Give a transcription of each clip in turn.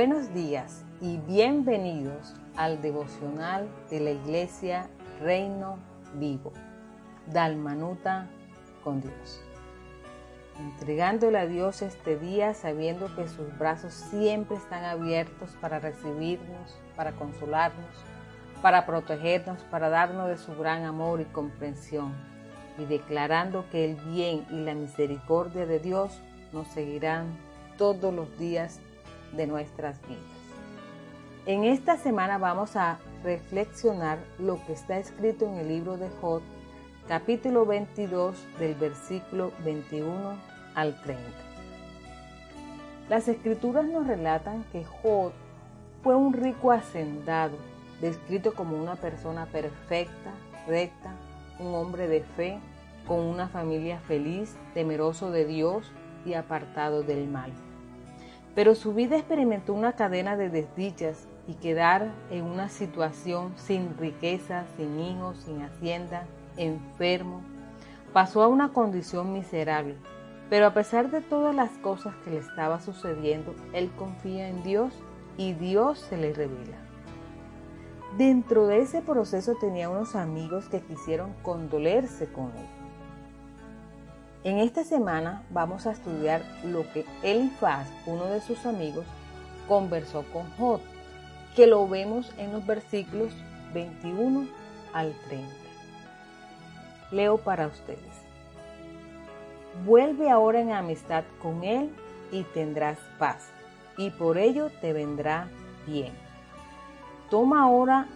Buenos días y bienvenidos al devocional de la Iglesia Reino Vivo. Dalmanuta con Dios. Entregándole a Dios este día sabiendo que sus brazos siempre están abiertos para recibirnos, para consolarnos, para protegernos, para darnos de su gran amor y comprensión. Y declarando que el bien y la misericordia de Dios nos seguirán todos los días de nuestras vidas. En esta semana vamos a reflexionar lo que está escrito en el libro de Job, capítulo 22 del versículo 21 al 30. Las escrituras nos relatan que Job fue un rico hacendado, descrito como una persona perfecta, recta, un hombre de fe, con una familia feliz, temeroso de Dios y apartado del mal. Pero su vida experimentó una cadena de desdichas y quedar en una situación sin riqueza, sin hijos, sin hacienda, enfermo, pasó a una condición miserable. Pero a pesar de todas las cosas que le estaba sucediendo, él confía en Dios y Dios se le revela. Dentro de ese proceso tenía unos amigos que quisieron condolerse con él. En esta semana vamos a estudiar lo que Elifaz, uno de sus amigos, conversó con Jod, que lo vemos en los versículos 21 al 30. Leo para ustedes. Vuelve ahora en amistad con él y tendrás paz, y por ello te vendrá bien. Toma ahora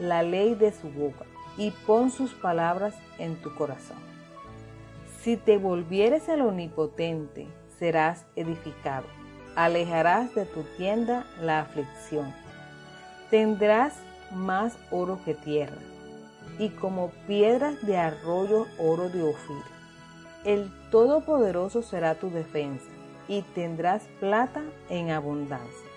la ley de su boca y pon sus palabras en tu corazón si te volvieres al omnipotente, serás edificado. Alejarás de tu tienda la aflicción. Tendrás más oro que tierra, y como piedras de arroyo oro de Ofir. El Todopoderoso será tu defensa, y tendrás plata en abundancia.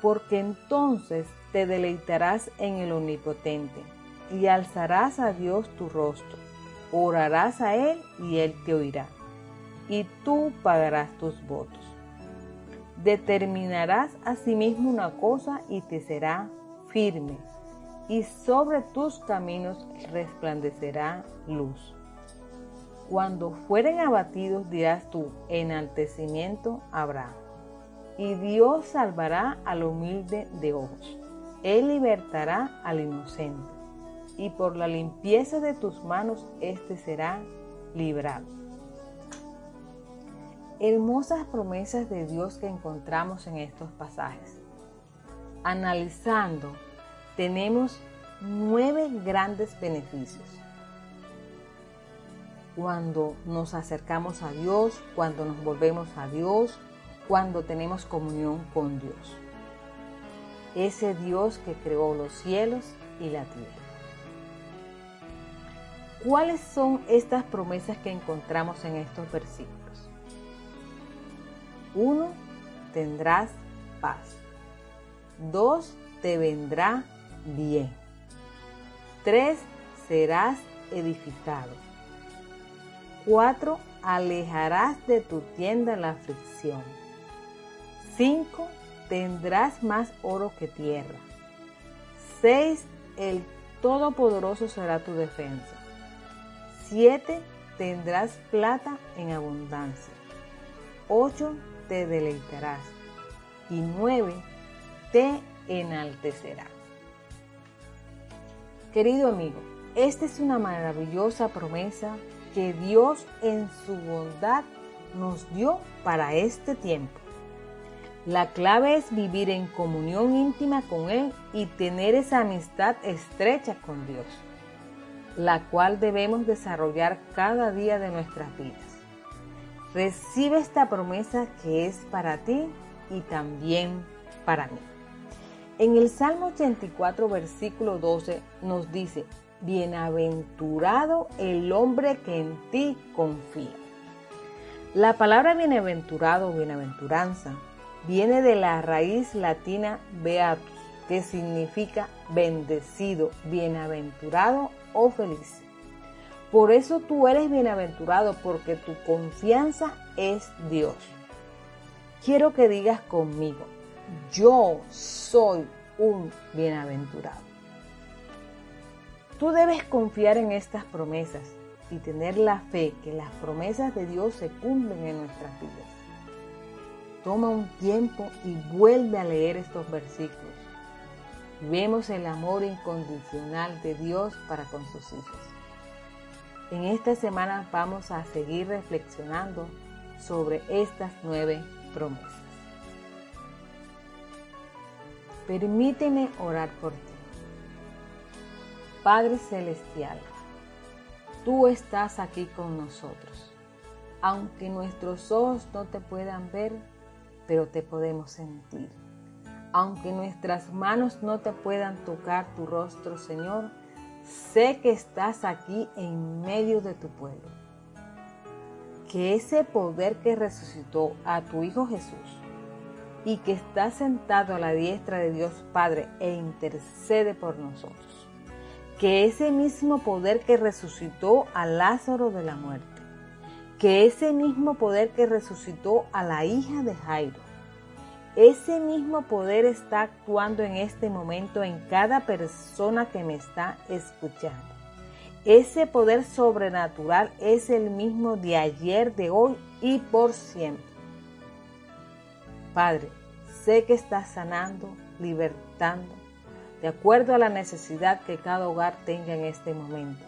Porque entonces te deleitarás en el Omnipotente, y alzarás a Dios tu rostro orarás a Él y Él te oirá, y tú pagarás tus votos. Determinarás asimismo una cosa y te será firme, y sobre tus caminos resplandecerá luz. Cuando fueren abatidos dirás tú, enaltecimiento habrá. Y Dios salvará al humilde de ojos. Él libertará al inocente y por la limpieza de tus manos éste será librado. Hermosas promesas de Dios que encontramos en estos pasajes. Analizando, tenemos nueve grandes beneficios. Cuando nos acercamos a Dios, cuando nos volvemos a Dios, cuando tenemos comunión con Dios. Ese Dios que creó los cielos y la tierra. ¿Cuáles son estas promesas que encontramos en estos versículos? Uno, tendrás paz. Dos, te vendrá bien. Tres, serás edificado. Cuatro, alejarás de tu tienda la aflicción. Cinco, tendrás más oro que tierra. Seis, el Todopoderoso será tu defensa. 7. Tendrás plata en abundancia. 8. Te deleitarás. Y 9. Te enaltecerás. Querido amigo, esta es una maravillosa promesa que Dios en su bondad nos dio para este tiempo. La clave es vivir en comunión íntima con Él y tener esa amistad estrecha con Dios la cual debemos desarrollar cada día de nuestras vidas. Recibe esta promesa que es para ti y también para mí. En el Salmo 84, versículo 12 nos dice, Bienaventurado el hombre que en ti confía. La palabra bienaventurado o bienaventuranza viene de la raíz latina beatus, que significa bendecido, bienaventurado o feliz. Por eso tú eres bienaventurado, porque tu confianza es Dios. Quiero que digas conmigo, yo soy un bienaventurado. Tú debes confiar en estas promesas y tener la fe que las promesas de Dios se cumplen en nuestras vidas. Toma un tiempo y vuelve a leer estos versículos. Vemos el amor incondicional de Dios para con sus hijos. En esta semana vamos a seguir reflexionando sobre estas nueve promesas. Permíteme orar por ti. Padre Celestial, tú estás aquí con nosotros. Aunque nuestros ojos no te puedan ver, pero te podemos sentir. Aunque nuestras manos no te puedan tocar tu rostro, Señor, sé que estás aquí en medio de tu pueblo. Que ese poder que resucitó a tu Hijo Jesús y que está sentado a la diestra de Dios Padre e intercede por nosotros. Que ese mismo poder que resucitó a Lázaro de la muerte, que ese mismo poder que resucitó a la hija de Jairo, ese mismo poder está actuando en este momento en cada persona que me está escuchando. Ese poder sobrenatural es el mismo de ayer, de hoy y por siempre. Padre, sé que estás sanando, libertando, de acuerdo a la necesidad que cada hogar tenga en este momento,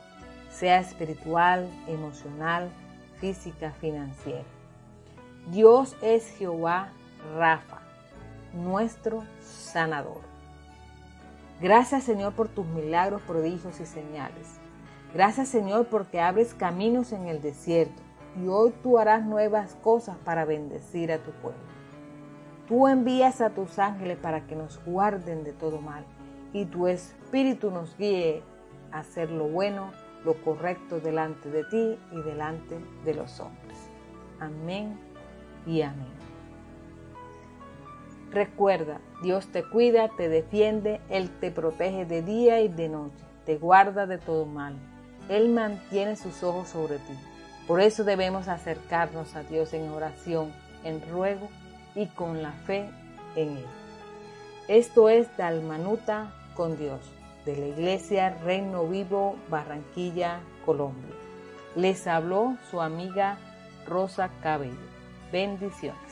sea espiritual, emocional, física, financiera. Dios es Jehová Rafa, nuestro sanador. Gracias Señor por tus milagros, prodigios y señales. Gracias Señor porque abres caminos en el desierto y hoy tú harás nuevas cosas para bendecir a tu pueblo. Tú envías a tus ángeles para que nos guarden de todo mal y tu espíritu nos guíe a hacer lo bueno, lo correcto delante de ti y delante de los hombres. Amén y amén. Recuerda, Dios te cuida, te defiende, Él te protege de día y de noche, te guarda de todo mal. Él mantiene sus ojos sobre ti. Por eso debemos acercarnos a Dios en oración, en ruego y con la fe en Él. Esto es Dalmanuta con Dios, de la Iglesia Reino Vivo, Barranquilla, Colombia. Les habló su amiga Rosa Cabello. Bendiciones.